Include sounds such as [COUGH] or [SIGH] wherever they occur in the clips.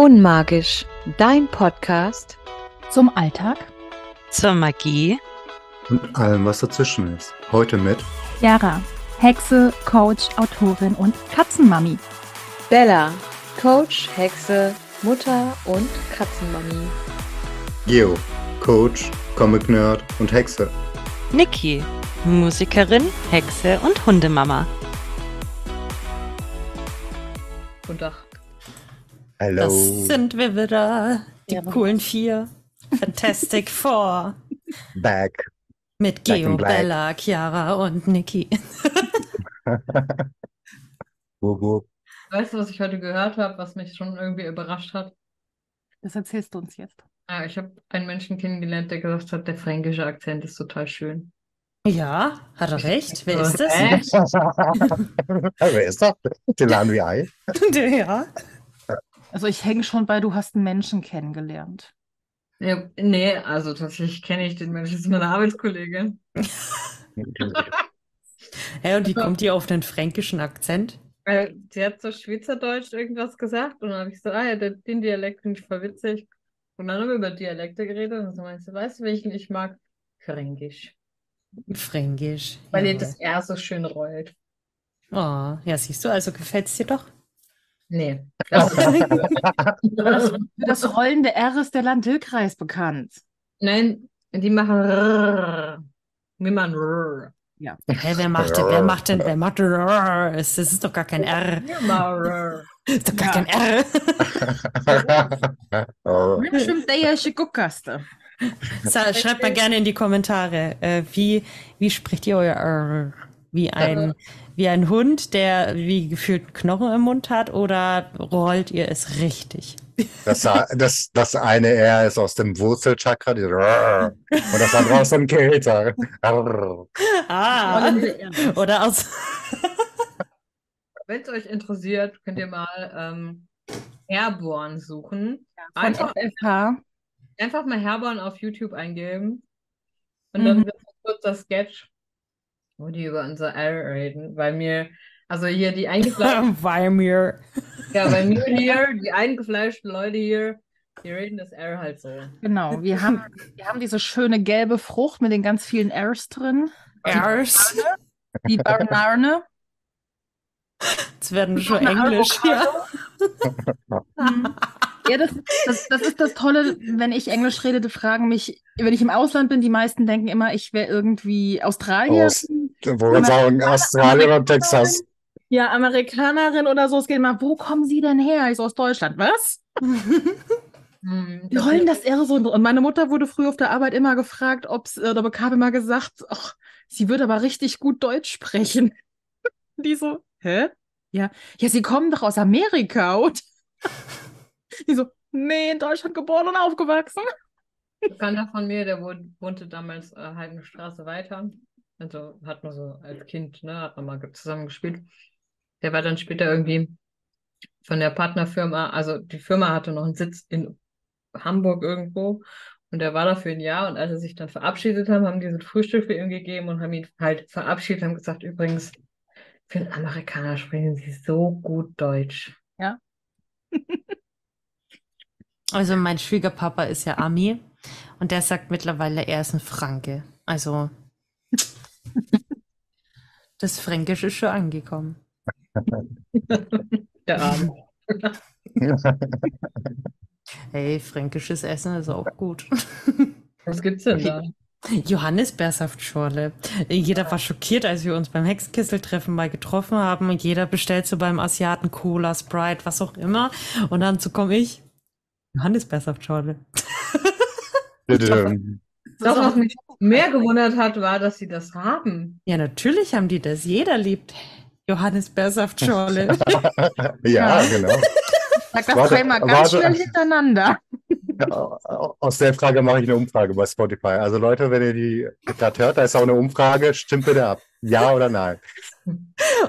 Unmagisch, dein Podcast zum Alltag, zur Magie und allem, was dazwischen ist. Heute mit Yara, Hexe, Coach, Autorin und Katzenmami. Bella, Coach, Hexe, Mutter und Katzenmami. Geo, Coach, Comic Nerd und Hexe. Niki, Musikerin, Hexe und Hundemama. Guten Tag. Hallo. Das sind wir wieder, die ja, coolen vier. Fantastic [LAUGHS] Four. Back. Mit Geo, Bella, Chiara und Niki. [LAUGHS] weißt du, was ich heute gehört habe, was mich schon irgendwie überrascht hat? Das erzählst du uns jetzt. Ja, ich habe einen Menschen kennengelernt, der gesagt hat, der fränkische Akzent ist total schön. Ja, hat er recht. [LAUGHS] Wer ist das? Wer ist das? Delan Ei. Ja. Also ich hänge schon bei, du hast einen Menschen kennengelernt. Ja, nee, also tatsächlich kenne ich den Menschen, das ist meine Arbeitskollegin. [LAUGHS] Hey, und wie kommt ihr auf den fränkischen Akzent? Sie hat so Schweizerdeutsch irgendwas gesagt und dann habe ich gesagt, ah ja, den, den Dialekt finde ich voll witzig. Und dann haben wir über Dialekte geredet und so meinst du, weißt du, welchen ich mag? Fränkisch. Fränkisch. Weil ihr das R so schön rollt. Oh, ja, siehst du, also gefällt es dir doch? Nee. Das, das, das [LAUGHS] rollende R ist der Land-Dill-Kreis bekannt. Nein, die machen R. Wie man R. Ja. Hey, wer macht denn, wer macht denn, wer macht R? Das ist doch gar kein R. Das [LAUGHS] ist doch gar kein R. [LAUGHS] Stimmt, der ist Guckaste. Schreibt mal gerne in die Kommentare, äh, wie, wie spricht ihr euer R? Wie ein, wie ein Hund, der wie gefühlt Knochen im Mund hat, oder rollt ihr es richtig? Das, das, das eine R ist aus dem Wurzelchakra, die, [LAUGHS] und das andere aus dem Kehlter. ah, oder aus. [LAUGHS] Wenn es euch interessiert, könnt ihr mal ähm, Airborne suchen. Ja, einfach, FH. einfach mal Herborn auf YouTube eingeben. Und dann mhm. wird kurz das Sketch wo die über unser R reden, weil mir, also hier die eingefleischten. [LAUGHS] weil mir. Ja, bei mir hier, die eingefleischten Leute hier, die reden das R halt so. Genau, wir haben, wir haben diese schöne gelbe Frucht mit den ganz vielen Rs drin. Rs. Die Banane. Jetzt werden wir schon Englisch hier. [LAUGHS] Ja, das, das, das ist das Tolle, wenn ich Englisch rede, die fragen mich, wenn ich im Ausland bin, die meisten denken immer, ich wäre irgendwie Australier. Aus, wollen sagen, Australien oder Texas. Ja, Amerikanerin oder so. Es geht immer, wo kommen Sie denn her? Ich so aus Deutschland. Was? [LAUGHS] Hm, die rollen das eher so. Und meine Mutter wurde früher auf der Arbeit immer gefragt, ob es, oder bekam immer gesagt, ach, sie würde aber richtig gut Deutsch sprechen. [LAUGHS] Die so, hä? Ja, ja, sie kommen doch aus Amerika. Und [LAUGHS] die so, nee, in Deutschland geboren und aufgewachsen. Bekannter von mir, der wohnte damals äh, halt eine Straße weiter. Also hat man so als Kind, ne, hat man mal zusammen gespielt. Der war dann später irgendwie von der Partnerfirma, also die Firma hatte noch einen Sitz in Hamburg irgendwo und der war da für ein Jahr und als sie sich dann verabschiedet haben, haben die so ein Frühstück für ihn gegeben und haben ihn halt verabschiedet, haben gesagt, übrigens, für einen Amerikaner sprechen sie so gut Deutsch. Ja. [LAUGHS] Also mein Schwiegerpapa ist ja Ami und der sagt mittlerweile, er ist ein Franke. Also das Fränkisch ist schon angekommen. [LAUGHS] Der Arm. [LAUGHS] Hey, fränkisches Essen ist auch gut. [LAUGHS] Was gibt's denn da? Johannisbeersaftschorle. Jeder war schockiert, als wir uns beim Hexenkisseltreffen mal getroffen haben und jeder bestellt so beim Asiaten Cola, Sprite, was auch immer. Und dann so komme ich, Johannisbeersaftschorle. [LAUGHS] Das, was mich mehr gewundert hat, war, dass sie das haben. Ja, natürlich haben die das. Jeder liebt Johannisbeersaftschorle. [LAUGHS] ja, genau. [LAUGHS] Sag das warte, dreimal ganz warte. schnell hintereinander. Aus der Frage mache ich eine Umfrage bei Spotify. Also Leute, wenn ihr die gerade hört, da ist auch eine Umfrage. Stimmt bitte ab. Ja oder nein?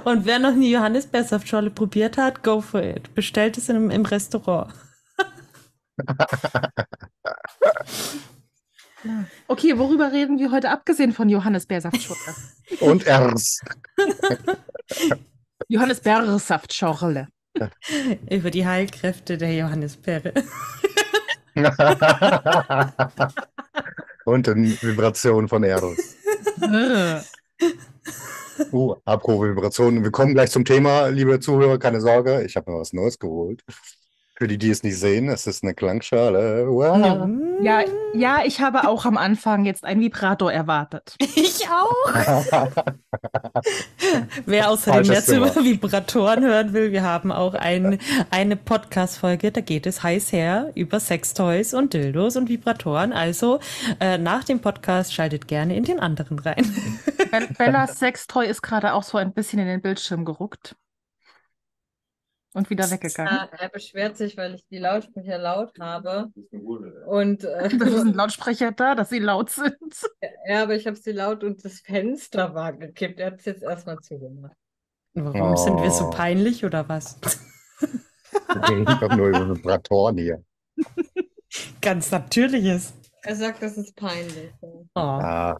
Und wer noch nie Johannisbeersaftschorle probiert hat, go for it. Bestellt es im, im Restaurant. Okay, worüber reden wir heute abgesehen von Johannes [LAUGHS] Und Ers. [LAUGHS] Johannes Beersaftschorle. [LAUGHS] Über die Heilkräfte der Johannisbeere. Und in Vibration von Eros. Uh, apropos Vibrationen. Wir kommen gleich zum Thema, liebe Zuhörer, keine Sorge, ich habe mir was Neues geholt. Für die, die es nicht sehen, es ist eine Klangschale. Wow. Ja, ja, ich habe auch am Anfang jetzt ein Vibrator erwartet. [LAUGHS] Ich auch. [LAUGHS] Wer außerdem mehr zu. Vibratoren hören will, wir haben auch ein, eine Podcast-Folge, da geht es heiß her über Sextoys und Dildos und Vibratoren. Also äh, nach dem Podcast schaltet gerne in den anderen rein. Bell- Bellas [LAUGHS] Sextoy ist gerade auch so ein bisschen in den Bildschirm geruckt. Und wieder weggegangen. Ja, er beschwert sich, weil ich die Lautsprecher laut habe. Und [LAUGHS] äh, Das sind Lautsprecher da, dass sie laut sind. ja, aber ich habe sie laut und das Fenster war gekippt. Er hat es jetzt erstmal zugemacht. Warum sind wir so Oh. peinlich oder was? Wir reden doch nur über Vibratoren hier. [LAUGHS] Ganz natürliches. Er sagt, das ist peinlich. Oh, Ah.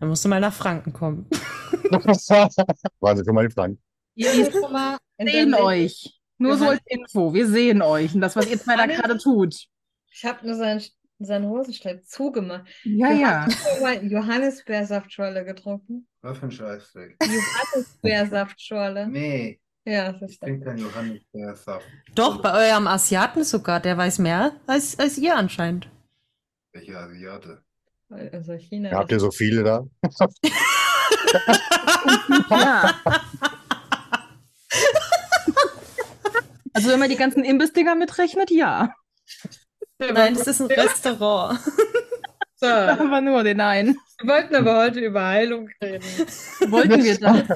dann musst du mal nach Franken kommen. [LAUGHS] Waren Sie schon mal in Frank? Ihr Wir sehen euch. Nur so als Info. Wir sehen euch. Und das, was ihr zwei da gerade tut. Ich habe nur seinen, seinen Hosenstall zugemacht. Ja, Du ja. Johannisbeersaftschorle getrunken? Was für ein Scheißdreck. Johannisbeersaftschorle. Nee, Ja, das ich ist trinke keinen Johannisbeersaft. Doch, bei eurem Asiaten sogar, der weiß mehr als, als ihr anscheinend. Welcher Asiate? Also China. Habt ihr so viele da? [LAUGHS] ja. Also wenn man die ganzen Imbissdinger mitrechnet, ja. Nein, das ist ein Restaurant. [LAUGHS] so, [LAUGHS] wir nur den einen. wir wollten aber heute über Heilung reden. Wollten wir da. [LAUGHS]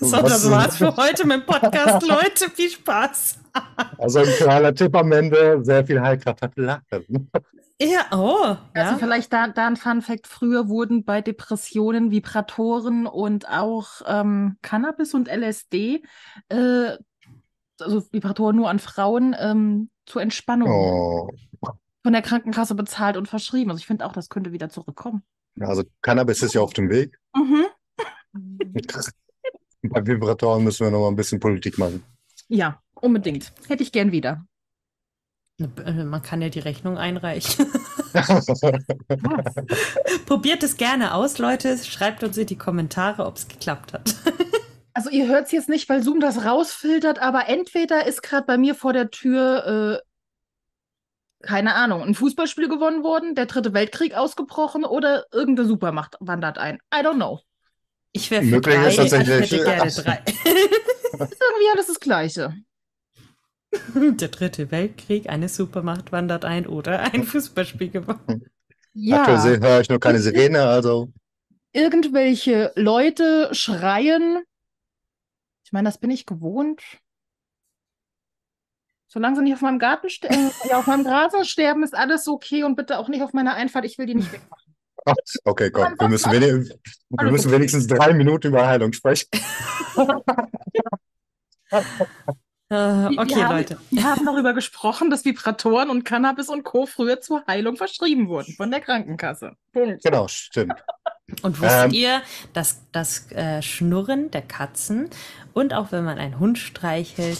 So, Was das war's für heute mit dem Podcast, Leute. Viel Spaß. Also ein kleiner Tipp am Ende, sehr viel Heilkraft hat Lachen. Ja, oh, Also ja. vielleicht da, da ein Fun Fact. Früher wurden bei Depressionen Vibratoren und auch ähm, Cannabis und LSD, äh, also Vibratoren nur an Frauen, ähm, zur Entspannung Oh. von der Krankenkasse bezahlt und verschrieben. Also ich finde auch, das könnte wieder zurückkommen. Also Cannabis ist ja auf dem Weg. Mhm. Bei Vibratoren müssen wir noch mal ein bisschen Politik machen. Ja, unbedingt. Hätte ich gern wieder. Äh, Man kann ja die Rechnung einreichen. [LAUGHS] [LAUGHS] Probiert es gerne aus, Leute. Schreibt uns in die Kommentare, ob es geklappt hat. [LAUGHS] Also ihr hört es jetzt nicht, weil Zoom das rausfiltert, aber entweder ist gerade bei mir vor der Tür, äh, keine Ahnung, ein Fußballspiel gewonnen worden, der dritte Weltkrieg ausgebrochen oder irgendeine Supermacht wandert ein. I don't know. Ich wäre für drei. ist tatsächlich- Ich hätte gerne drei. Ist [LAUGHS] irgendwie alles das Gleiche. [LAUGHS] Der dritte Weltkrieg, eine Supermacht wandert ein oder ein Fußballspiel gewonnen. Ja, Aktuell höre ich nur keine Sirene, also irgendwelche Leute schreien. Ich meine, das bin ich gewohnt. Solange sie nicht auf meinem Garten sterben, [LAUGHS] ja, auf meinem Rasen sterben, ist alles okay und bitte auch nicht auf meiner Einfahrt. Ich will die nicht wegmachen. Ach, okay, komm, wir müssen, wenig, wir müssen wenigstens drei Minuten über Heilung sprechen. [LAUGHS] Äh, Wir okay, haben- Leute. Wir haben darüber gesprochen, dass Vibratoren und Cannabis und Co. früher zur Heilung verschrieben wurden von der Krankenkasse. Punkt. Genau, stimmt. Und wusstet Ähm. ihr, dass das äh, Schnurren der Katzen und auch wenn man einen Hund streichelt,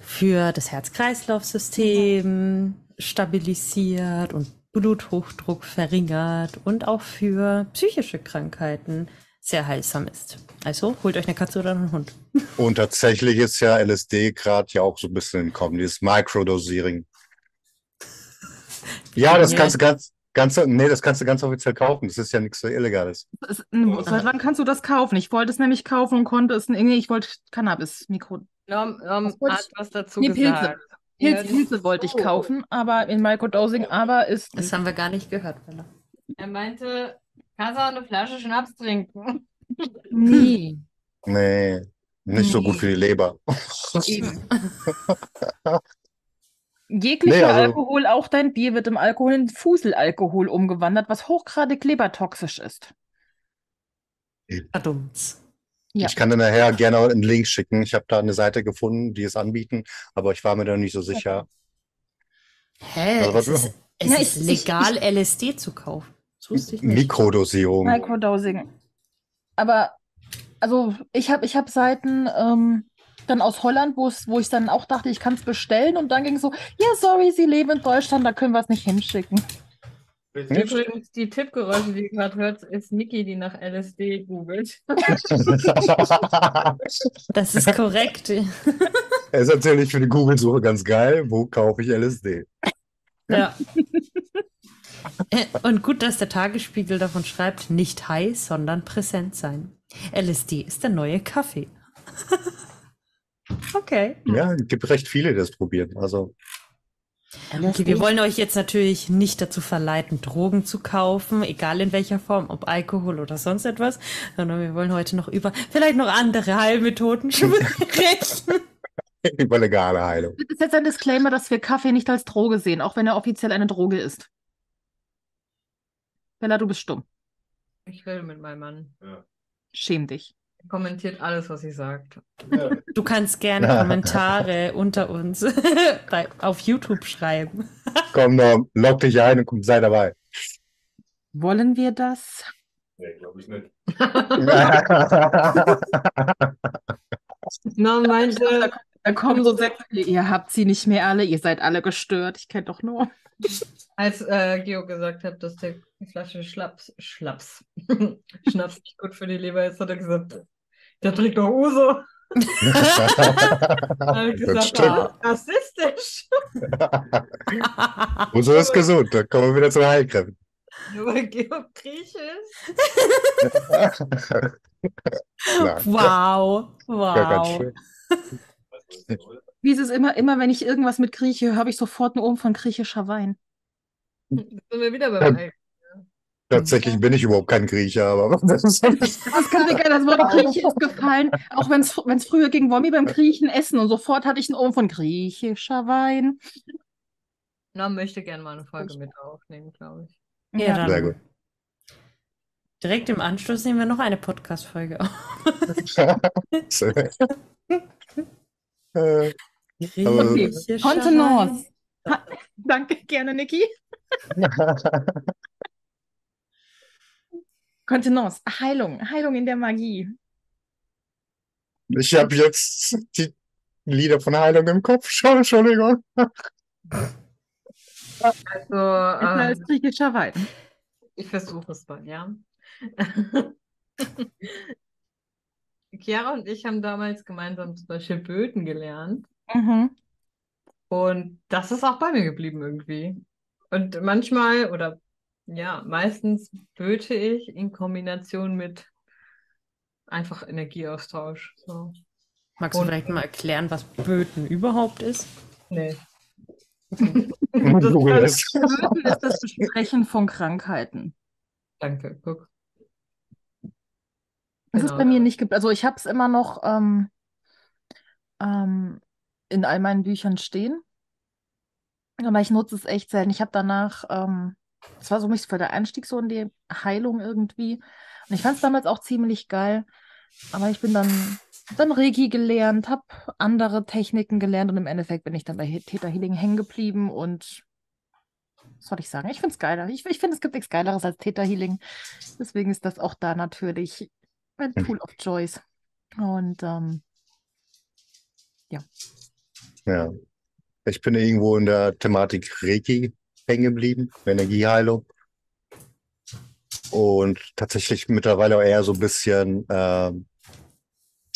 für das Herz-Kreislauf-System stabilisiert und Bluthochdruck verringert und auch für psychische Krankheiten sehr heilsam ist. Also holt euch eine Katze oder einen Hund. [LAUGHS] Und tatsächlich ist ja LSD gerade ja auch so ein bisschen im Kommen, dieses Microdosing. Ja, das kannst du ganz, ganz, nee, das kannst du ganz offiziell kaufen. Das ist ja nichts so Illegales. Es- Seit wann kannst du das kaufen? Ich wollte es nämlich kaufen und konnte es. Nee, ich wollte Cannabis-Mikro. Norm, Norm hat was dazu Nee, Pilze. gesagt. Pilze, Ja, Pilze wollte ich kaufen, aber in Microdosing, aber ist. Das haben wir gar nicht gehört, Bella. Er meinte, kannst du auch eine Flasche Schnaps trinken? Nee. Nee, nicht so Nee. gut für die Leber. Eben. [LAUGHS] Jeglicher Nee, also- Alkohol, auch dein Bier, wird im Alkohol in Fuselalkohol umgewandelt, was hochgradig lebertoxisch ist. Verdummt. Ja. Ich kann dir nachher gerne einen Link schicken. Ich habe da eine Seite gefunden, die es anbieten, aber ich war mir da nicht so sicher. Hä? Also, was- es ist, es Ja, ist ich- ich- legal, LSD zu kaufen. Das wusste ich nicht. Dann aus Holland, wo ich dann auch dachte, ich kann es bestellen und dann ging es so, ja, sorry, Sie leben in Deutschland, da können wir es nicht hinschicken. Übrigens, die Tippgeräusche, die ihr gerade hört, ist Niki, die nach LSD googelt. [LAUGHS] Das ist korrekt. Es [LAUGHS] ist natürlich für die Google-Suche ganz geil. Wo kaufe ich LSD? Ja. [LAUGHS] Äh, Und gut, dass der Tagesspiegel davon schreibt, nicht high, sondern präsent sein. LSD ist der neue Kaffee. Okay. Ja, es gibt recht viele, die das probieren. Also, Okay, wir wollen euch jetzt natürlich nicht dazu verleiten, Drogen zu kaufen, egal in welcher Form, ob Alkohol oder sonst etwas, sondern wir wollen heute noch über vielleicht noch andere Heilmethoden [LAUGHS] sprechen. [LAUGHS] über legale Heilung. Das ist jetzt ein Disclaimer, dass wir Kaffee nicht als Droge sehen, auch wenn er offiziell eine Droge ist. Bella, du bist stumm. Ich rede mit meinem Mann. Schäm dich. Er kommentiert alles, was sie sagt. Du kannst gerne Kommentare unter uns [LAUGHS] bei, auf YouTube schreiben. Komm, Norm, log dich ein und komm, sei dabei. Wollen wir das? Nee, glaube ich nicht. [LAUGHS] [LAUGHS] Na, meinte, Da kommen so Sätze, wie, ihr habt sie nicht mehr alle, ihr seid alle gestört. Ich kenne doch nur. als äh, Geo gesagt hat, dass der die Flasche Schlaps, Schlaps, [LAUGHS] Schnaps nicht gut für die Leber ist, hat er gesagt, der trinkt doch Uso. [LAUGHS] Ich Das gesagt, stimmt. ah, rassistisch. [LAUGHS] Und so ist gesund. Da kommen wir wieder zu Heilkräften. Nur weil Geo Grieche ist. Wow, gar kein wow. Schön. Wie ist es immer, immer wenn ich irgendwas mit Grieche höre, habe ich sofort einen Ohren von griechischer Wein. Jetzt sind wir wieder beim Ei. Tatsächlich bin ich überhaupt kein Grieche, aber [LAUGHS] das ist Das kann das Wort Grieche ist gefallen, auch wenn es früher ging, wollen wir beim Griechen essen und sofort hatte ich einen Ohren von griechischer Wein. Na, möchte gerne mal eine Folge mit aufnehmen, glaube ich. Ja, dann Sehr gut. direkt im Anschluss nehmen wir noch eine Podcast-Folge auf. [LAUGHS] [LAUGHS] Äh, Griechischer Kontenance. [LAUGHS] Danke, gerne, Niki. [LAUGHS] Kontenance, Heilung, Heilung in der Magie. Ich habe jetzt die Lieder von Heilung im Kopf. [LAUGHS] Schon, Entschuldigung. Also, ähm, griechischer Wein. ich versuche es mal, ja. Chiara und ich haben damals gemeinsam zum Beispiel Böten gelernt. Mhm. Und das ist auch bei mir geblieben irgendwie. Und manchmal oder ja, meistens böte ich in Kombination mit einfach Energieaustausch. So. Magst du Und- vielleicht mal erklären, was Böten überhaupt ist? Nee. Google es. Böten ist das Besprechen von Krankheiten. Danke, guck. Ist Genau. bei mir nicht, ge- also ich habe es immer noch ähm, ähm, in all meinen Büchern stehen, aber ich nutze es echt selten. Ich habe danach, ähm, das war so mich für der Einstieg so in die Heilung irgendwie und ich fand es damals auch ziemlich geil, aber ich bin dann dann Reiki gelernt, habe andere Techniken gelernt und im Endeffekt bin ich dann bei He- Theta Healing hängen geblieben und was soll ich sagen? Ich finde es geiler. Ich, ich finde, es gibt nichts Geileres als Theta Healing. Deswegen ist das auch da natürlich ein Tool of Choice. Und ähm, Ja. Ich bin irgendwo in der Thematik Reiki hängen geblieben, Energieheilung. Und tatsächlich mittlerweile auch eher so ein bisschen, ähm,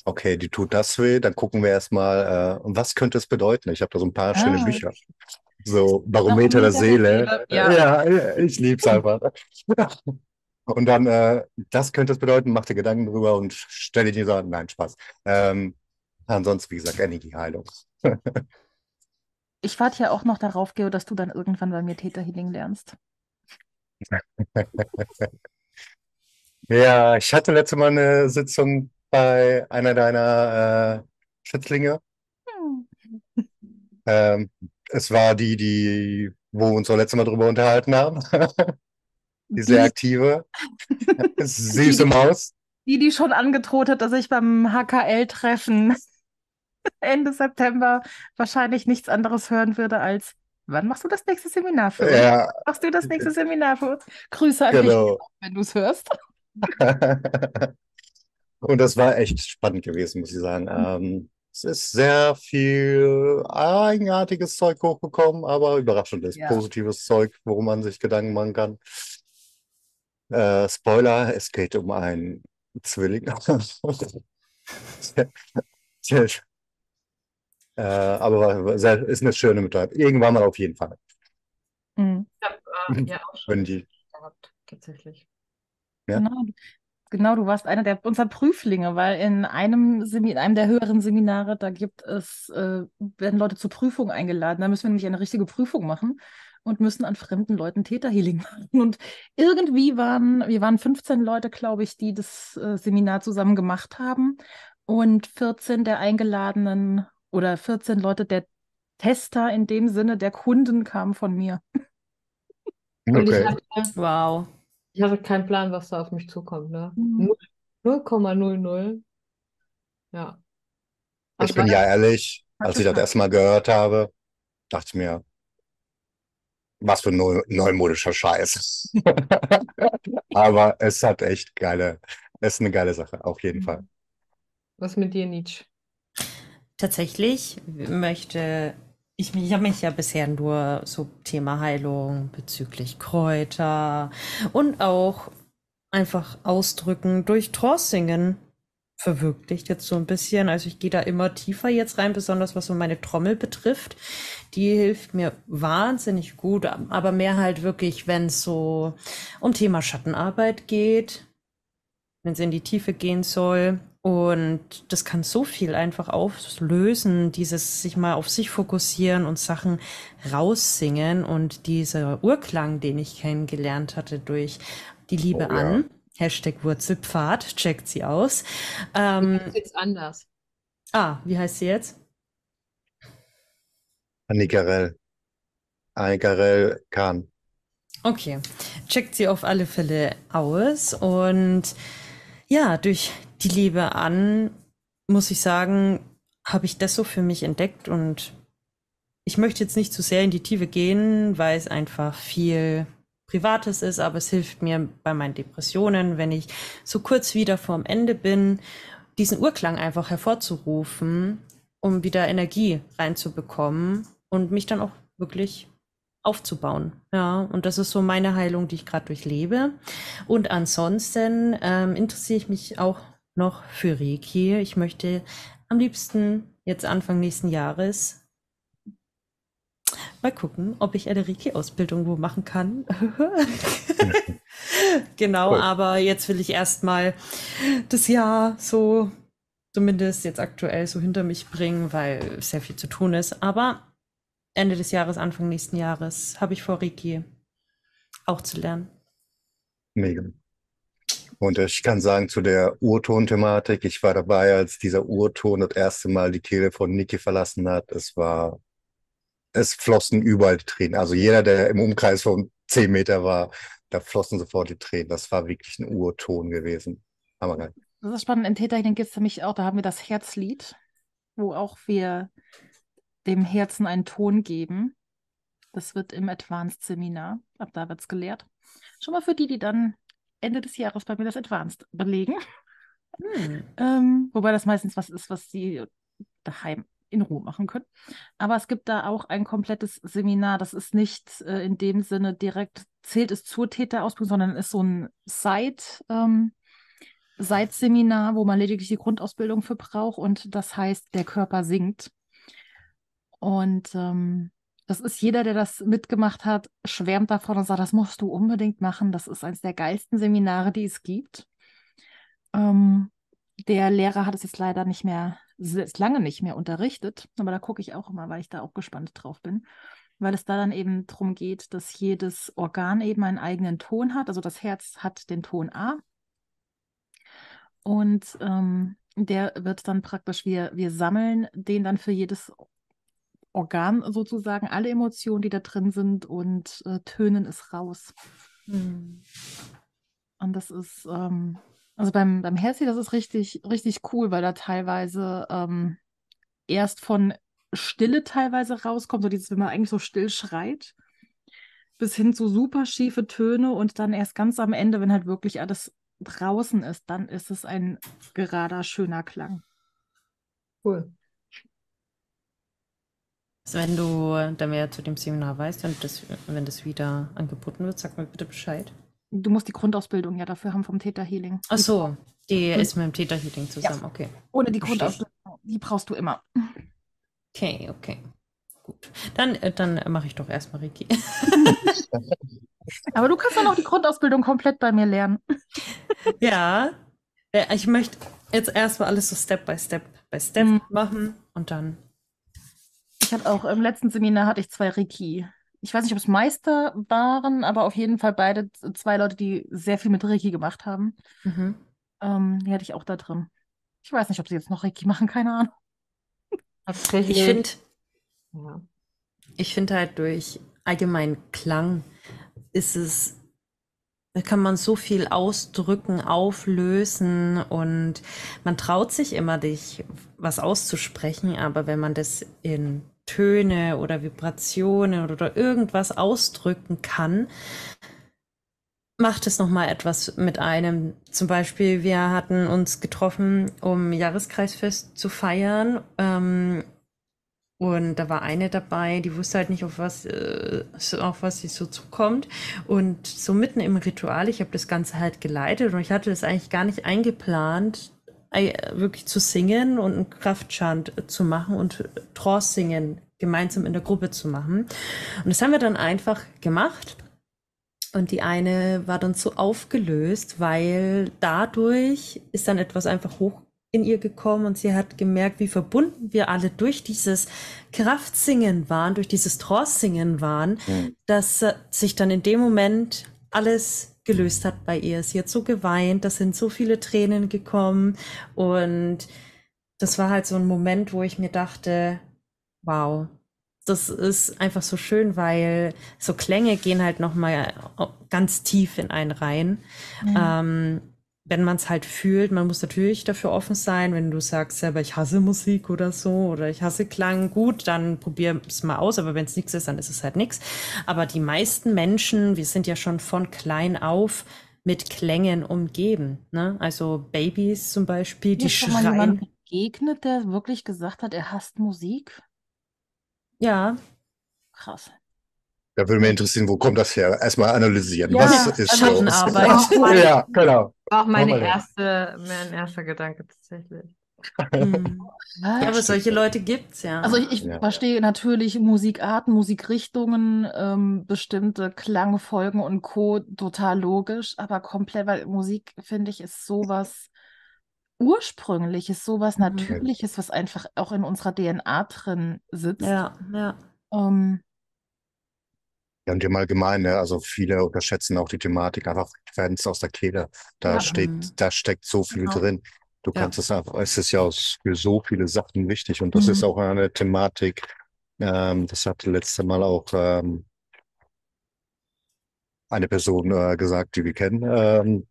okay, die tut das weh, dann gucken wir erstmal, äh, was könnte es bedeuten? Ich habe da so ein paar schöne Ah. Bücher. So Barometer der Barometer der Seele. Seele, ja. Ja, ich lieb's [LAUGHS] einfach. Und dann, äh, das könnte es bedeuten, mach dir Gedanken drüber und stell dir so, nein, Spaß. Ähm, ansonsten, wie gesagt, Energieheilung. ich warte ja auch noch darauf, Geo, dass du dann irgendwann bei mir Theta Healing lernst. [LAUGHS] Ja, ich hatte letzte Mal eine Sitzung bei einer deiner äh, Schützlinge. Hm. Ähm, es war die, die, wo wir uns das letzte Mal drüber unterhalten haben. [LAUGHS] Die sehr aktive, [LAUGHS] süße Maus. die, die schon angedroht hat, dass ich beim HKL-Treffen [LAUGHS] Ende September wahrscheinlich nichts anderes hören würde als, wann machst du das nächste Seminar für uns? Ja, Machst du das nächste [LAUGHS] Seminar für uns? Grüße an dich, genau. wenn du es hörst. Und das war echt spannend gewesen, muss ich sagen. Ähm, Es ist sehr viel eigenartiges Zeug hochgekommen, aber überraschendes, Ja. positives Zeug, worum man sich Gedanken machen kann. Äh, Spoiler, es geht um einen Zwilling. [LAUGHS] Äh, aber sehr, ist eine schöne Mitteilung. Irgendwann mal auf jeden Fall. Mhm. Ich habe äh, ja auch schon Wenn die, gehabt, tatsächlich. Ja. Genau, genau, du warst einer der unserer Prüflinge, weil in einem, Semi in einem der höheren Seminare, da gibt es, äh, werden Leute zur Prüfung eingeladen. Da müssen wir nämlich eine richtige Prüfung machen und müssen an fremden Leuten Täterhealing [LAUGHS] machen. Und irgendwie waren, wir waren 15 Leute, glaube ich, die das äh, Seminar zusammen gemacht haben. Und 14 der Eingeladenen oder 14 Leute der Tester in dem Sinne der Kunden kamen von mir. [LAUGHS] Und ich okay. hatte, Wow. ich hatte keinen Plan, was da auf mich zukommt, ne? Mhm. Null- 0,00. Ja. Ich Aber bin ja ehrlich, als ich das Praktisch erste Mal gehört habe, dachte ich mir, was für ein neu, neumodischer Scheiß. [LAUGHS] Aber es hat echt geile, es ist eine geile Sache, auf jeden Fall. was mit dir, Nietzsche? Tatsächlich möchte ich mich, ich habe mich ja bisher nur so Thema Heilung bezüglich Kräuter und auch einfach ausdrücken durch Trance-Singen verwirklicht jetzt so ein bisschen. Also ich gehe da immer tiefer jetzt rein, besonders was so meine Trommel betrifft. Die hilft mir wahnsinnig gut, aber mehr halt wirklich, wenn es so um Thema Schattenarbeit geht, wenn es in die Tiefe gehen soll. Und das kann so viel einfach auflösen, dieses sich mal auf sich fokussieren und Sachen raussingen und dieser Urklang, den ich kennengelernt hatte durch die Liebe Oh, ja. Hashtag Wurzelpfad, checkt sie aus. Ähm, jetzt anders. ah, wie heißt sie jetzt? Annikarell. Annikarell Kahn. Okay, checkt sie auf alle Fälle aus und ja, durch die Liebe an, muss ich sagen, habe ich das so für mich entdeckt und ich möchte jetzt nicht zu sehr in die Tiefe gehen, weil es einfach viel Privates ist, aber es hilft mir bei meinen Depressionen, wenn ich so kurz wieder vorm Ende bin, diesen Urklang einfach hervorzurufen, um wieder Energie reinzubekommen und mich dann auch wirklich aufzubauen. Ja, und das ist so meine Heilung, die ich gerade durchlebe. Und ansonsten ähm, interessiere ich mich auch noch für Reiki. Ich möchte am liebsten jetzt Anfang nächsten Jahres mal gucken, ob ich eine Reiki-Ausbildung wo machen kann. [LAUGHS] genau, Cool. aber jetzt will ich erstmal das Jahr so zumindest jetzt aktuell so hinter mich bringen, weil sehr viel zu tun ist. Aber Ende des Jahres, Anfang nächsten Jahres habe ich vor, Reiki auch zu lernen. Mega. Und ich kann sagen, zu der Urton-Thematik, ich war dabei, als dieser Urton das erste Mal die Kehle von Niki verlassen hat. Es war, es flossen überall die Tränen. Also jeder, der im Umkreis von 10 Meter war, da flossen sofort die Tränen. Das war wirklich ein Urton gewesen. Hammergeil. Das ist spannend. In Täterhealing gibt es nämlich auch, da haben wir das Herzlied, wo auch wir dem Herzen einen Ton geben. Das wird im Advanced-Seminar, ab da wird es gelehrt. Schon mal für die, die dann Ende des Jahres bei mir das Advanced belegen. Hm. Ähm, wobei das meistens was ist, was sie daheim in Ruhe machen können. Aber es gibt da auch ein komplettes Seminar. Das ist nicht äh, in dem Sinne direkt, zählt es zur Täterausbildung, sondern ist so ein Side, ähm, Side-Seminar, wo man lediglich die Grundausbildung für braucht. Und das heißt, der Körper singt. Und ähm, das ist jeder, der das mitgemacht hat, schwärmt davon und sagt, das musst du unbedingt machen. Das ist eines der geilsten Seminare, die es gibt. Ähm, der Lehrer hat es jetzt leider nicht mehr, ist lange nicht mehr unterrichtet, aber da gucke ich auch immer, weil ich da auch gespannt drauf bin, weil es da dann eben darum geht, dass jedes Organ eben einen eigenen Ton hat. Also das Herz hat den Ton A und ähm, der wird dann praktisch, wir, wir sammeln den dann für jedes Organ sozusagen, alle Emotionen, die da drin sind und äh, tönen es raus. Hm. Und das ist, ähm, also beim, beim Herzi, das ist richtig, richtig cool, weil da teilweise ähm, erst von Stille teilweise rauskommt, so dieses, wenn man eigentlich so still schreit, bis hin zu super schiefe Töne und dann erst ganz am Ende, wenn halt wirklich alles draußen ist, dann ist es ein gerader, schöner Klang. Cool. Also wenn du da mehr zu dem Seminar weißt und das, wenn das wieder angeboten wird, sag mal bitte Bescheid. Du musst die Grundausbildung ja dafür haben vom Theta Healing. Ach so, die Hm. ist mit dem Theta Healing zusammen, okay. Ohne die Verstehe. Grundausbildung, die brauchst du immer. Okay, okay. Gut. Dann, äh, dann mache ich doch erstmal Reiki. [LAUGHS] Aber du kannst dann auch die Grundausbildung komplett bei mir lernen. ja. Äh, Ich möchte jetzt erstmal alles so Step by Step by Step Mhm. machen und dann. Ich hatte auch im letzten Seminar hatte ich zwei Reiki. Ich weiß nicht, ob es Meister waren, aber auf jeden Fall beide zwei Leute, die sehr viel mit Reiki gemacht haben. Mhm. Ähm, die hatte ich auch da drin. Ich weiß nicht, ob sie jetzt noch Reiki machen, keine Ahnung. [LAUGHS] Tatsächlich. Ich finde, Ja. ich finde halt durch allgemeinen Klang ist es, da kann man so viel ausdrücken, auflösen und man traut sich immer, dich was auszusprechen, aber wenn man das in Töne oder Vibrationen oder irgendwas ausdrücken kann, macht es nochmal etwas mit einem. Zum Beispiel, wir hatten uns getroffen, um Jahreskreisfest zu feiern. Ähm, und da war eine dabei, die wusste halt nicht, auf was, äh, auf was sie so zukommt. Und so mitten im Ritual, ich habe das Ganze halt geleitet und ich hatte das eigentlich gar nicht eingeplant, ei- wirklich zu singen und einen Kraftchant zu machen und Trance singen gemeinsam in der Gruppe zu machen. Und das haben wir dann einfach gemacht. Und die eine war dann so aufgelöst, weil dadurch ist dann etwas einfach hoch in ihr gekommen und sie hat gemerkt, wie verbunden wir alle durch dieses Kraftsingen waren, durch dieses Trance-Singen waren, Mhm. dass äh, sich dann in dem Moment alles gelöst hat bei ihr. Sie hat so geweint, da sind so viele Tränen gekommen und das war halt so ein Moment, wo ich mir dachte, wow, das ist einfach so schön, weil so Klänge gehen halt noch mal ganz tief in einen rein. Ähm, wenn man es halt fühlt, man muss natürlich dafür offen sein, wenn du sagst selber, ich hasse Musik oder so oder ich hasse Klang, gut, dann probier es mal aus, aber wenn es nichts ist, dann ist es halt nichts. Aber die meisten Menschen, wir sind ja schon von klein auf mit Klängen umgeben. Ne? Also Babys zum Beispiel, die ist schon mal schreien. jemand begegnet, der wirklich gesagt hat, er hasst Musik. Ja, Krass. Da würde mich interessieren, wo kommt das her? Erstmal analysieren. Ja, Was ist also- so? Schattenarbeit. [LAUGHS] Ja, genau. War auch meine erste, mein erster Gedanke tatsächlich. hm. ja, aber solche Leute gibt's ja. Also ich, ich Ja. verstehe natürlich Musikarten, Musikrichtungen, ähm, bestimmte Klangfolgen und Co. total logisch, aber komplett, weil Musik, finde ich, ist sowas Ursprüngliches, sowas Mhm. Natürliches, was einfach auch in unserer DNA drin sitzt. ja, ja. Ähm, Ja, und im Allgemeinen, ne, also viele unterschätzen auch die Thematik, einfach Frequenz aus der Kehle. Da Ja. steht, Mhm. da steckt so viel Genau. drin. Du Ja. kannst es einfach, es ist ja für so viele Sachen wichtig und das Mhm. ist auch eine Thematik, ähm, das hatte letzte Mal auch ähm, eine Person äh, gesagt, die wir kennen, ähm,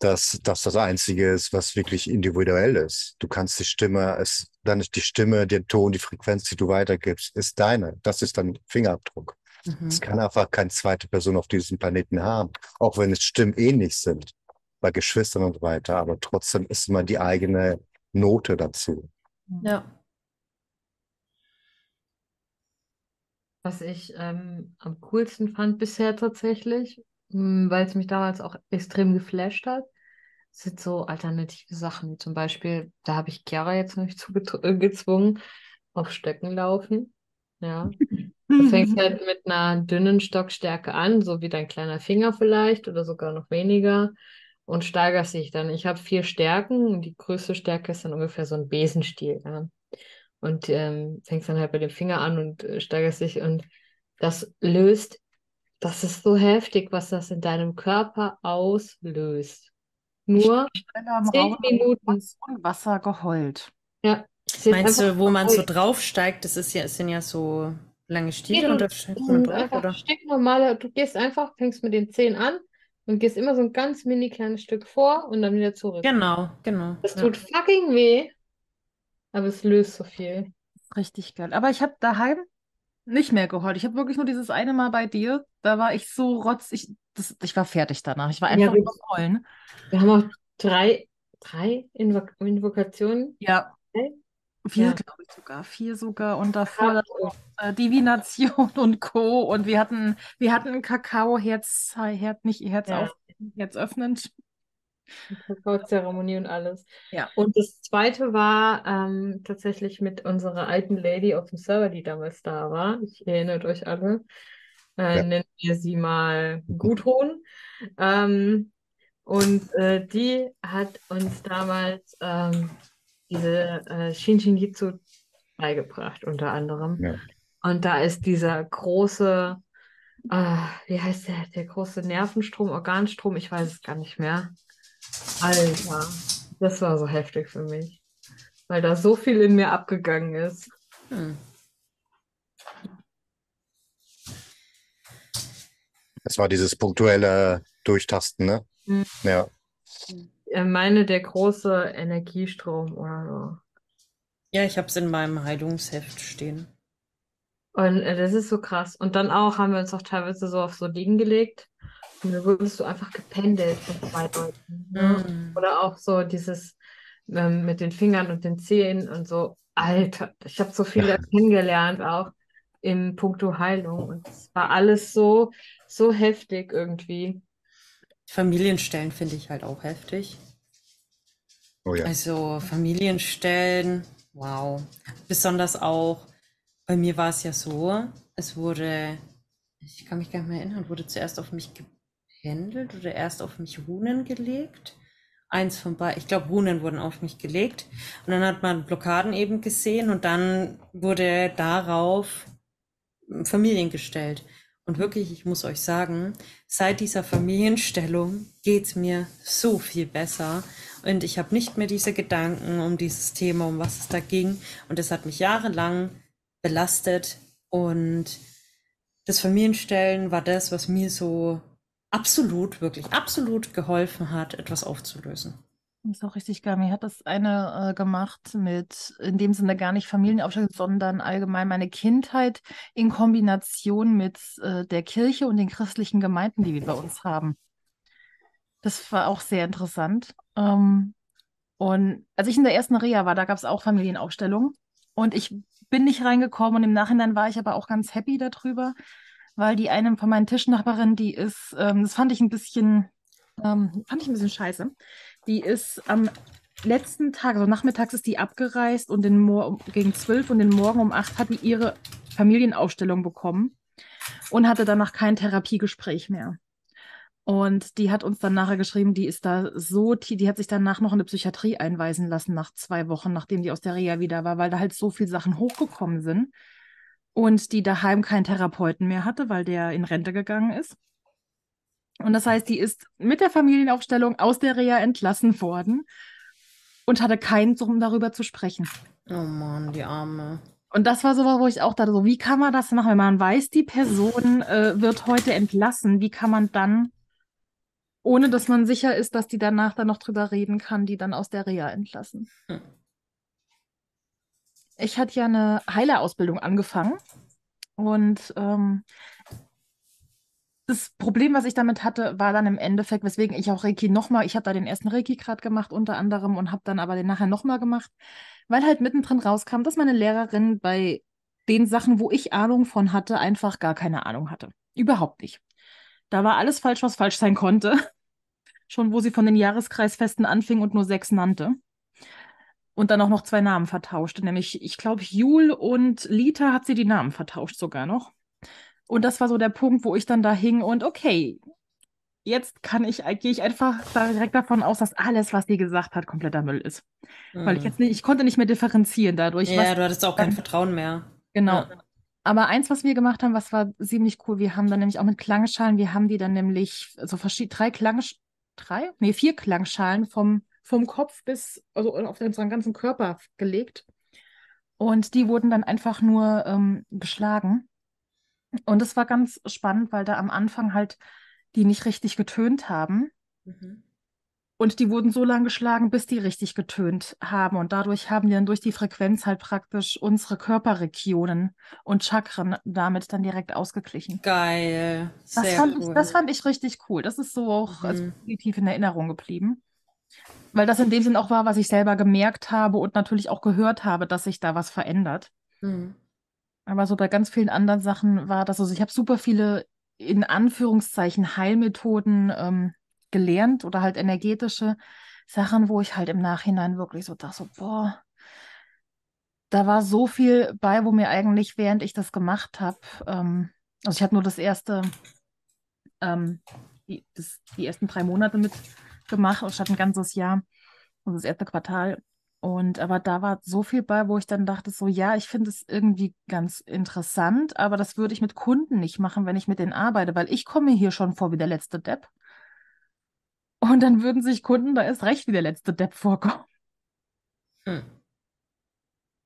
dass das das Einzige ist, was wirklich individuell ist. Du kannst die Stimme, es, dann ist die Stimme, der Ton, die Frequenz, die du weitergibst, ist deine. Das ist dein Fingerabdruck. Mhm. Es kann einfach keine zweite Person auf diesem Planeten haben, auch wenn es Stimmen ähnlich sind, bei Geschwistern und so weiter, aber trotzdem ist immer die eigene Note dazu. Ja. Was ich ähm, am coolsten fand bisher tatsächlich, mh, weil es mich damals auch extrem geflasht hat, sind so alternative Sachen, wie zum Beispiel, da habe ich Chiara jetzt noch nicht zu äh, gezwungen, auf Stöcken laufen. Ja. [LAUGHS] Du fängst halt mit einer dünnen Stockstärke an, so wie dein kleiner Finger vielleicht oder sogar noch weniger und steigerst dich dann. Ich habe vier Stärken und die größte Stärke ist dann ungefähr so ein Besenstiel. Ja. Und ähm, fängst dann halt bei dem Finger an und äh, steigerst dich und das löst, das ist so heftig, was das in deinem Körper auslöst. Nur zehn Minuten. und Wasser geheult. Ja. Meinst du, wo man so draufsteigt, das ist ja, es sind ja so lange Stiefel und da Das man drauf, einfach oder? du gehst einfach, fängst mit den Zehen an und gehst immer so ein ganz mini kleines Stück vor und dann wieder zurück. Genau, genau. Das ja. tut fucking weh, aber es löst so viel. Richtig geil. Aber ich habe daheim nicht mehr geheult. Ich habe wirklich nur dieses eine Mal bei dir. Da war ich so rotz. Ich, das, ich war fertig danach. Ich war Ja, einfach wir- nur Heulen. Wir haben auch drei, drei Invo Invokationen. Ja. Vier, Ja. glaube ich sogar. Vier sogar. Und davor äh, Divination [LAUGHS] und Co. Und wir hatten, wir hatten Kakao, Herz, Herz, nicht Herz Ja. auf, Herz öffnend. Kakaozeremonie und alles. Ja. Und das zweite war ähm, tatsächlich mit unserer alten Lady auf dem Server, die damals da war. Ich erinnert euch alle. Äh, Ja. Nennen wir sie mal Gudrun. Ähm, und äh, die hat uns damals ähm, diese äh, Shinshin Jitsu beigebracht, unter anderem. Ja. Und da ist dieser große, äh, wie heißt der, der große Nervenstrom, Organstrom, ich weiß es gar nicht mehr. Alter, das war so heftig für mich, weil da so viel in mir abgegangen ist. Hm. Es war dieses punktuelle Durchtasten, ne? Mhm. Ja. Ich meine, der große Energiestrom oder Ja, ich habe es in meinem Heilungsheft stehen. so. Und äh, das ist so krass. Und dann auch haben wir uns auch teilweise so auf so Liegen gelegt und dann wurdest du einfach gependelt von zwei Leuten. Ne? Hm. Oder auch so dieses ähm, mit den Fingern und den Zehen und so. Alter, ich habe so viel kennengelernt auch im Punkto Heilung und es war alles so, so heftig irgendwie. Familienstellen finde ich halt auch heftig. Oh ja. Also Familienstellen, wow. Besonders auch, bei mir war es ja so, es wurde, ich kann mich gar nicht mehr erinnern, wurde zuerst auf mich gependelt oder erst auf mich Runen gelegt. Eins von beiden, ich glaube, Runen wurden auf mich gelegt. Und dann hat man Blockaden eben gesehen und dann wurde darauf Familien gestellt. Und wirklich, ich muss euch sagen, seit dieser Familienstellung geht's mir so viel besser. Und ich habe nicht mehr diese Gedanken um dieses Thema, um was es da ging. Und es hat mich jahrelang belastet. Und das Familienstellen war das, was mir so absolut, wirklich absolut geholfen hat, etwas aufzulösen. Ist auch richtig geil. Mir hat das eine äh, gemacht mit, in dem Sinne gar nicht Familienaufstellung, sondern allgemein meine Kindheit in Kombination mit äh, der Kirche und den christlichen Gemeinden, die wir bei uns haben. Das war auch sehr interessant. Ähm, und als ich in der ersten Reha war, da gab es auch Familienaufstellungen. Und ich bin nicht reingekommen und im Nachhinein war ich aber auch ganz happy darüber, weil die eine von meinen Tischnachbarinnen, die ist, ähm, das fand ich ein bisschen, ähm, fand ich ein bisschen scheiße. Die ist am letzten Tag, also nachmittags ist die abgereist und den gegen zwölf und den Morgen um acht hat die ihre Familienaufstellung bekommen und hatte danach kein Therapiegespräch mehr. Und die hat uns dann nachher geschrieben, die ist da so, die hat sich danach noch in eine Psychiatrie einweisen lassen nach zwei Wochen, nachdem die aus der Reha wieder war, weil da halt so viele Sachen hochgekommen sind und die daheim keinen Therapeuten mehr hatte, weil der in Rente gegangen ist. Und das heißt, die ist mit der Familienaufstellung aus der Reha entlassen worden und hatte keinen, um darüber zu sprechen. Oh Mann, die Arme. Und das war so, wo ich auch dachte, so, wie kann man das machen, wenn man weiß, die Person äh, wird heute entlassen, wie kann man dann, ohne dass man sicher ist, dass die danach dann noch drüber reden kann, die dann aus der Reha entlassen? Hm. Ich hatte ja eine Heilerausbildung angefangen und ähm, das Problem, was ich damit hatte, war dann im Endeffekt, weswegen ich auch Reiki nochmal, ich habe da den ersten Reiki gerade gemacht unter anderem und habe dann aber den nachher nochmal gemacht, weil halt mittendrin rauskam, dass meine Lehrerin bei den Sachen, wo ich Ahnung von hatte, einfach gar keine Ahnung hatte. Überhaupt nicht. Da war alles falsch, was falsch sein konnte. [LAUGHS] Schon wo sie von den Jahreskreisfesten anfing und nur sechs nannte. Und dann auch noch zwei Namen vertauschte, nämlich, ich glaube, Jul und Lita hat sie die Namen vertauscht sogar noch. Und das war so der Punkt, wo ich dann da hing und okay, jetzt kann ich, gehe ich einfach direkt davon aus, dass alles, was die gesagt hat, kompletter Müll ist. Weil ich Hm. jetzt nicht, ich konnte nicht mehr differenzieren dadurch. Ja, du hattest auch kein Vertrauen mehr. genau. Ja. Aber eins, was wir gemacht haben, was war ziemlich cool, wir haben dann nämlich auch mit Klangschalen, wir haben die dann nämlich so verschiedene, drei Klang, drei? Nee, vier Klangschalen vom, vom Kopf bis, also auf unseren ganzen Körper gelegt. Und die wurden dann einfach nur ähm, geschlagen. Und das war ganz spannend, weil da am Anfang halt die nicht richtig getönt haben. Mhm. Und die wurden so lange geschlagen, bis die richtig getönt haben. Und dadurch haben wir dann durch die Frequenz halt praktisch unsere Körperregionen und Chakren damit dann direkt ausgeglichen. Geil. Das Sehr fand, cool. ich, das fand ich richtig cool. Das ist so auch als Mhm. positiv in Erinnerung geblieben. Weil das in dem Sinn auch war, was ich selber gemerkt habe und natürlich auch gehört habe, dass sich da was verändert. Mhm. Aber so bei ganz vielen anderen Sachen war das so. Also ich habe super viele in Anführungszeichen Heilmethoden ähm, gelernt oder halt energetische Sachen, wo ich halt im Nachhinein wirklich so dachte, so, boah, da war so viel bei, wo mir eigentlich, während ich das gemacht habe, ähm, also ich habe nur das erste, ähm, die, das, die ersten drei Monate mitgemacht, statt ein ganzes Jahr, also das erste Quartal. Und aber da war so viel bei, wo ich dann dachte, so ja, ich finde es irgendwie ganz interessant, aber das würde ich mit Kunden nicht machen, wenn ich mit denen arbeite, weil ich komme hier schon vor wie der letzte Depp. Und dann würden sich Kunden da erst recht wie der letzte Depp vorkommen. Hm.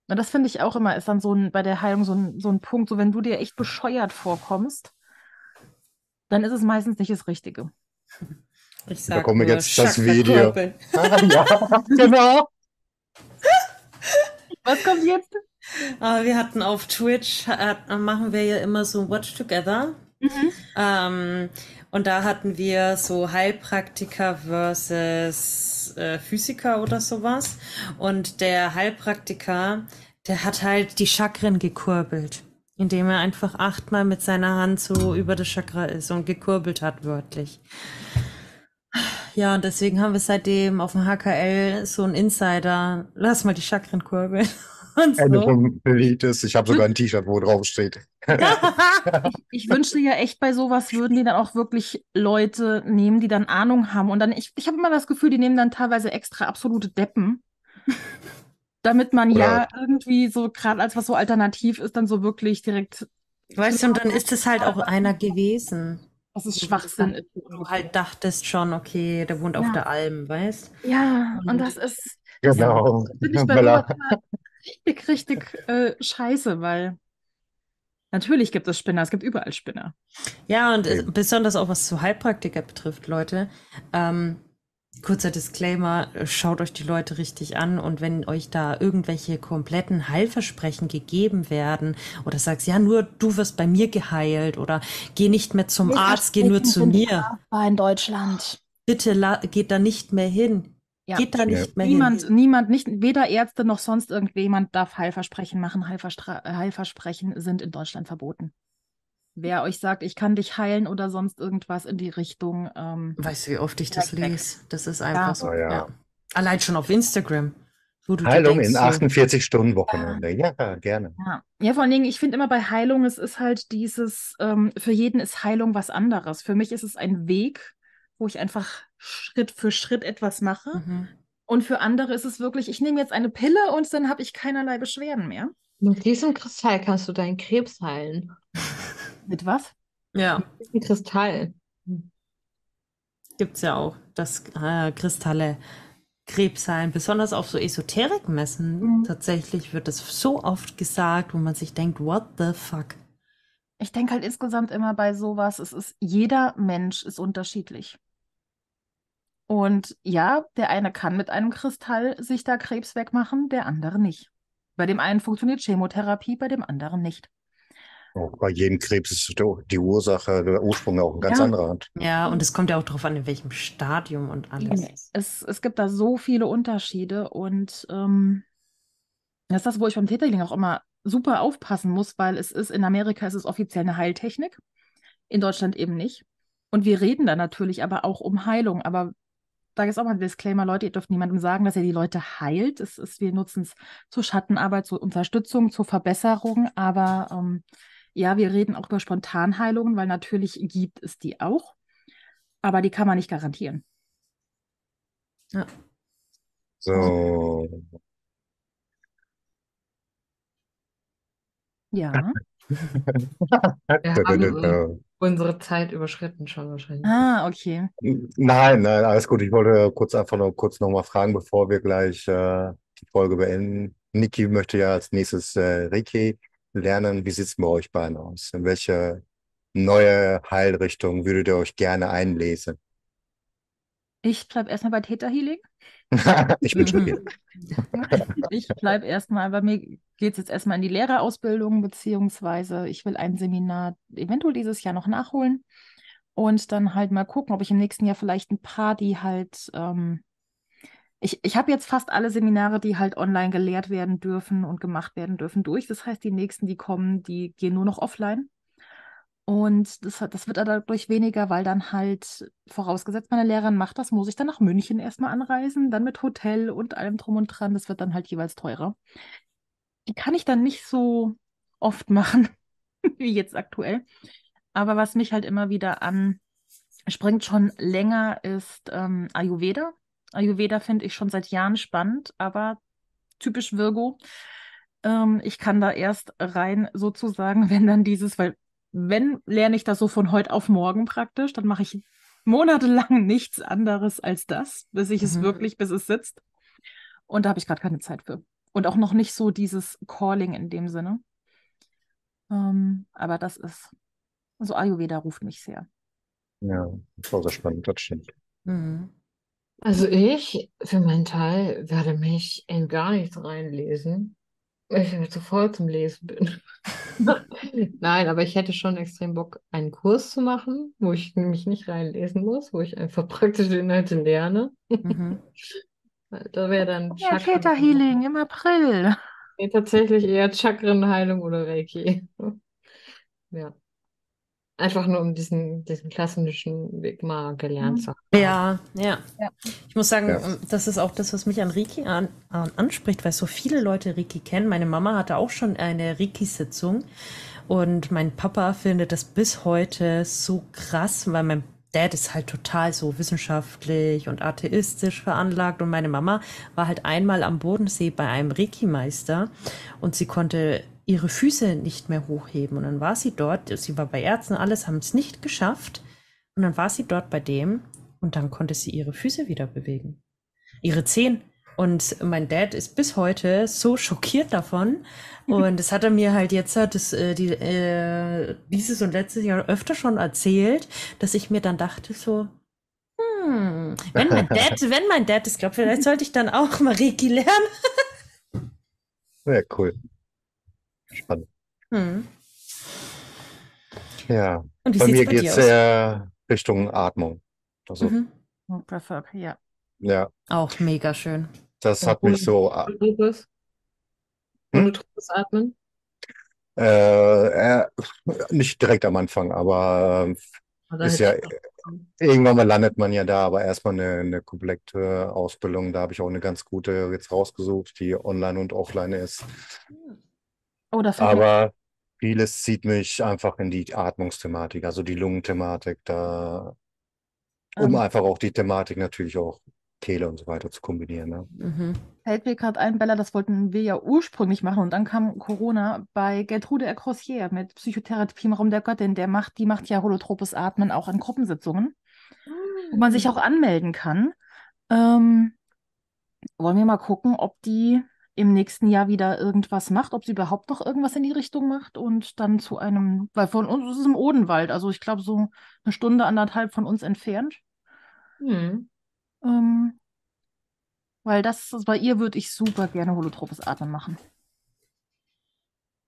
Und das finde ich auch immer, ist dann so ein, bei der Heilung so ein, so ein Punkt, so wenn du dir echt bescheuert vorkommst, dann ist es meistens nicht das Richtige. Ich Da sag kommt mir jetzt das Video. Ah, [LAUGHS] ja, genau. Was kommt jetzt? Ah, wir hatten auf Twitch, hat, machen wir ja immer so Watch Together. Ähm, und da hatten wir so Heilpraktiker versus äh, Physiker oder sowas. Und der Heilpraktiker, der hat halt die Chakren gekurbelt, indem er einfach achtmal mit seiner Hand so über das Chakra ist und gekurbelt hat, wörtlich. Ja, und deswegen haben wir seitdem auf dem HKL so einen Insider, lass mal die Chakren kurbeln. [LAUGHS] Und so. vom Lied ist, ich habe sogar ein [LAUGHS] T-Shirt, wo drauf steht. [LAUGHS] Ich wünschte ja echt, bei sowas würden die dann auch wirklich Leute nehmen, die dann Ahnung haben. Und dann, ich, ich habe immer das Gefühl, die nehmen dann teilweise extra absolute Deppen. Damit man ja irgendwie so, gerade als was so alternativ ist, dann so wirklich direkt, Weißt du, und dann ist es halt auch einer gewesen. Dass es Schwachsinn ist. Wo du halt dachtest schon, okay, der wohnt auf Ja. der Alm, weißt? Ja, und Und- das ist, Genau. finde ich bei richtig, richtig äh, scheiße, weil natürlich gibt es Spinner, es gibt überall Spinner. Ja, und äh, Eben. besonders auch was zu Heilpraktiker betrifft, Leute. Ähm, kurzer Disclaimer, äh, schaut euch die Leute richtig an und wenn euch da irgendwelche kompletten Heilversprechen gegeben werden oder sagst, ja, nur du wirst bei mir geheilt oder geh nicht mehr zum Arzt, geh nur zu mir. War in Deutschland. Bitte la- geht da nicht mehr hin. Ja. Geht da nicht mehr Niemand, hin. niemand, nicht, weder Ärzte noch sonst irgendjemand darf Heilversprechen machen. Heilverstra Heilversprechen sind in Deutschland verboten. Wer euch sagt, ich kann dich heilen oder sonst irgendwas in die Richtung, ähm, Weißt du, wie oft ich das lese? Das ist einfach Ja. so. Oh ja. Ja. Allein schon auf Instagram. Wo du dir Heilung denkst, in so, 48 Stunden Wochenende. Ja, gerne. ja. ja, vor allen Dingen, ich finde immer bei Heilung, es ist halt dieses, ähm, für jeden ist Heilung was anderes. Für mich ist es ein Weg, wo ich einfach Schritt für Schritt etwas mache. Mhm. Und für andere ist es wirklich, ich nehme jetzt eine Pille und dann habe ich keinerlei Beschwerden mehr. Mit diesem Kristall kannst du deinen Krebs heilen. [LAUGHS] Mit was? Ja. Mit Kristall. Gibt's ja auch, dass äh, Kristalle Krebs heilen, besonders auf so Esoterikmessen. Mhm. Tatsächlich wird das so oft gesagt, wo man sich denkt, what the fuck? Ich denke halt insgesamt immer bei sowas, es ist, jeder Mensch ist unterschiedlich. Und ja, der eine kann mit einem Kristall sich da Krebs wegmachen, der andere nicht. Bei dem einen funktioniert Chemotherapie, bei dem anderen nicht. Auch bei jedem Krebs ist die Ursache, der Ursprung auch ein ganz Ja. anderer Art. Ja, und es kommt ja auch darauf an, in welchem Stadium und alles. Es, es gibt da so viele Unterschiede und ähm, das ist das, wo ich beim Täterling auch immer super aufpassen muss, weil es ist, in Amerika ist es offiziell eine Heiltechnik, in Deutschland eben nicht. Und wir reden da natürlich aber auch um Heilung, aber da ist auch mal ein Disclaimer, Leute, ihr dürft niemandem sagen, dass ihr die Leute heilt. Es ist, wir nutzen es zur Schattenarbeit, zur Unterstützung, zur Verbesserung, aber ähm, ja, wir reden auch über Spontanheilungen, weil natürlich gibt es die auch, aber die kann man nicht garantieren. So. Ja. [LAUGHS] Wir haben äh, unsere Zeit überschritten schon wahrscheinlich. Ah, okay. Nein, nein, alles gut. Ich wollte kurz einfach nur kurz nochmal fragen, bevor wir gleich äh, die Folge beenden. Niki möchte ja als nächstes äh, Reiki lernen. Wie sieht's bei euch beiden aus? In welche neue Heilrichtung würdet ihr euch gerne einlesen? Ich bleibe erstmal bei Theta Healing. [LAUGHS] Ich bin schon hier. [LAUGHS] Ich bleibe erstmal, bei mir geht es jetzt erstmal in die Lehrerausbildung, beziehungsweise ich will ein Seminar eventuell dieses Jahr noch nachholen und dann halt mal gucken, ob ich im nächsten Jahr vielleicht ein paar, die halt ähm, Ich, ich habe jetzt fast alle Seminare, die halt online gelehrt werden dürfen und gemacht werden dürfen, durch. Das heißt, die nächsten, die kommen, die gehen nur noch offline. Und das, das wird dadurch weniger, weil dann halt, vorausgesetzt meine Lehrerin macht das, muss ich dann nach München erstmal anreisen, dann mit Hotel und allem drum und dran. Das wird dann halt jeweils teurer. Die kann ich dann nicht so oft machen, [LAUGHS] wie jetzt aktuell. Aber was mich halt immer wieder anspringt schon länger, ist ähm, Ayurveda. Ayurveda finde ich schon seit Jahren spannend, aber typisch Virgo. Ähm, ich kann da erst rein sozusagen, [LAUGHS] wenn dann dieses, weil wenn lerne ich das so von heute auf morgen praktisch, dann mache ich monatelang [LAUGHS] nichts anderes als das, bis ich es Mhm. wirklich, bis es sitzt. Und da habe ich gerade keine Zeit für. Und auch noch nicht so dieses Calling in dem Sinne. Ähm, aber das ist, also Ayurveda ruft mich sehr. Ja, das war sehr spannend, das stimmt. Mhm. Also ich für meinen Teil werde mich in gar nichts reinlesen, weil ich mir zu voll zum Lesen bin. [LAUGHS] Nein, aber ich hätte schon extrem Bock, einen Kurs zu machen, wo ich mich nicht reinlesen muss, wo ich einfach [LAUGHS] praktische Inhalte lerne. Mhm. [LAUGHS] Da wäre dann Ja, Theta Healing im April. Nee, tatsächlich eher Chakrenheilung oder Reiki. Ja. Einfach nur um diesen, diesen klassischen Weg mal gelernt Mhm. zu haben. Ja, ja. Ja. Ich muss sagen, Ja. ähm, das ist auch das, was mich an Reiki an, an, anspricht, weil so viele Leute Reiki kennen. Meine Mama hatte auch schon eine Reiki-Sitzung und mein Papa findet das bis heute so krass, weil mein Dad ist halt total so wissenschaftlich und atheistisch veranlagt und meine Mama war halt einmal am Bodensee bei einem Reiki-Meister und sie konnte ihre Füße nicht mehr hochheben und dann war sie dort, sie war bei Ärzten, alles haben es nicht geschafft und dann war sie dort bei dem und dann konnte sie ihre Füße wieder bewegen. Ihre Zehen. Und mein Dad ist bis heute so schockiert davon. Und das hat er mir halt jetzt das, äh, die, äh, dieses und letztes Jahr öfter schon erzählt, dass ich mir dann dachte so, hm, wenn mein Dad, [LAUGHS] wenn mein Dad es glaubt, vielleicht sollte ich dann auch mal Reiki lernen. Ja, cool. Spannend. Hm. Ja, bei mir geht's aus? sehr Richtung Atmung. Also, Mhm. Oh, Breathwork, ja. ja, Auch mega schön. das Ja, hat mich so äh, Monotropes. Hm? Monotropes Atmen. Äh, äh, nicht direkt am Anfang, aber Oder ist ja, irgendwann mal landet man ja da, aber erstmal eine, eine komplette Ausbildung. Da habe ich auch eine ganz gute jetzt rausgesucht, die online und offline ist. Oh, da fällt mir Aber vieles zieht mich einfach in die Atmungsthematik, also die Lungenthematik, da, um Ähm. einfach auch die Thematik natürlich auch Kehle und so weiter zu kombinieren. Ne? Mhm. Fällt mir gerade ein, Bella, das wollten wir ja ursprünglich machen und dann kam Corona bei Gertrude Ercrossier mit Psychotherapie im Raum der Göttin. Der macht, die macht ja holotropes Atmen auch in Gruppensitzungen, wo man sich auch anmelden kann. Ähm, wollen wir mal gucken, ob die im nächsten Jahr wieder irgendwas macht, ob sie überhaupt noch irgendwas in die Richtung macht und dann zu einem, weil von uns ist es im Odenwald, also ich glaube so eine Stunde, anderthalb von uns entfernt. Hm. Ähm, weil das, bei ihr würde ich super gerne holotropes Atmen machen.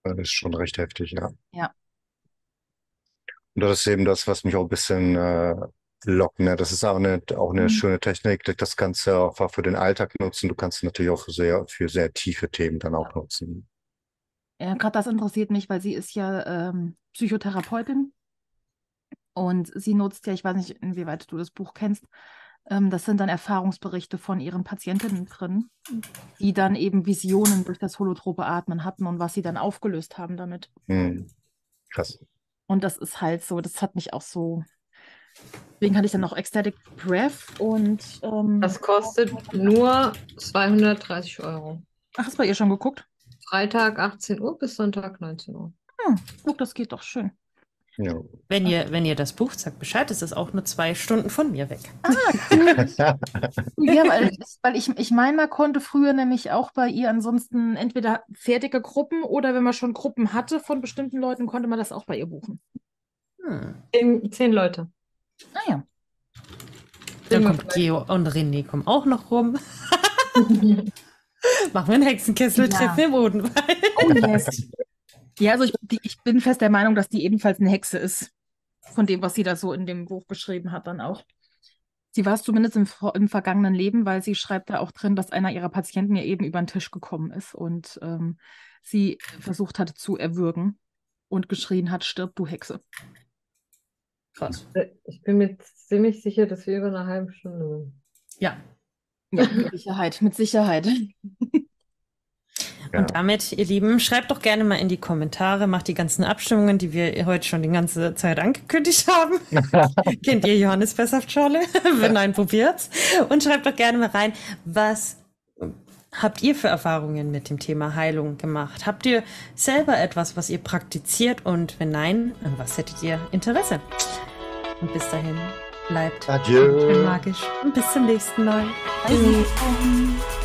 Das ist schon recht heftig, ja. Ja. Und das ist eben das, was mich auch ein bisschen äh, lockt. Ne? Das ist auch eine, auch eine Mhm. schöne Technik. Das kannst du auch für den Alltag nutzen. Du kannst es natürlich auch für sehr, für sehr tiefe Themen dann auch nutzen. Ja, gerade das interessiert mich, weil sie ist ja ähm, Psychotherapeutin und sie nutzt ja, ich weiß nicht, inwieweit du das Buch kennst, ähm, das sind dann Erfahrungsberichte von ihren Patientinnen drin, die dann eben Visionen durch das holotrope Atmen hatten und was sie dann aufgelöst haben damit. Hm. Krass. Und das ist halt so, das hat mich auch so. Deswegen hatte ich dann noch Ecstatic Breath und ähm, Das kostet nur 230 Euro. ach, hast du bei ihr schon geguckt? Freitag 18 Uhr bis Sonntag 19 Uhr. Hm, guck, das geht doch schön. Ja. Wenn ihr, wenn ihr das Bucht sagt Bescheid, ist es auch nur zwei Stunden von mir weg. Ja, weil, weil ich, ich meine, man konnte früher nämlich auch bei ihr ansonsten entweder fertige Gruppen oder wenn man schon Gruppen hatte von bestimmten Leuten, konnte man das auch bei ihr buchen. Hm. Zehn, zehn Leute. Naja. Dann Immer kommt Geo und René kommen auch noch rum. [LAUGHS] Machen wir einen Hexenkessel-Treffen Ja. im Odenwald. Oh [LAUGHS] yes. Ja, also ich, ich bin fest der Meinung, dass die ebenfalls eine Hexe ist. Von dem, was sie da so in dem Buch beschrieben hat, dann auch. Sie war es zumindest im, im vergangenen Leben, weil sie schreibt da auch drin, dass einer ihrer Patienten ihr eben über den Tisch gekommen ist und ähm, sie versucht hat zu erwürgen und geschrien hat, stirb, du Hexe. Krass. Äh, Ich bin mir ziemlich sicher, dass wir über eine halbe Stunde sind. Ja. Ja, mit Sicherheit, mit Sicherheit. Ja. Und damit, ihr Lieben, schreibt doch gerne mal in die Kommentare, macht die ganzen Abstimmungen, die wir heute schon die ganze Zeit angekündigt haben. [LAUGHS] Kennt ihr Johannes Besshaftschorle? [LAUGHS] Wenn nein, probiert's. Und schreibt doch gerne mal rein, was habt ihr für Erfahrungen mit dem Thema Heilung gemacht? Habt ihr selber etwas, was ihr praktiziert? Und wenn nein, an was hättet ihr Interesse? Und bis dahin, bleibt Adieu. schön magisch und bis zum nächsten Mal. Bye.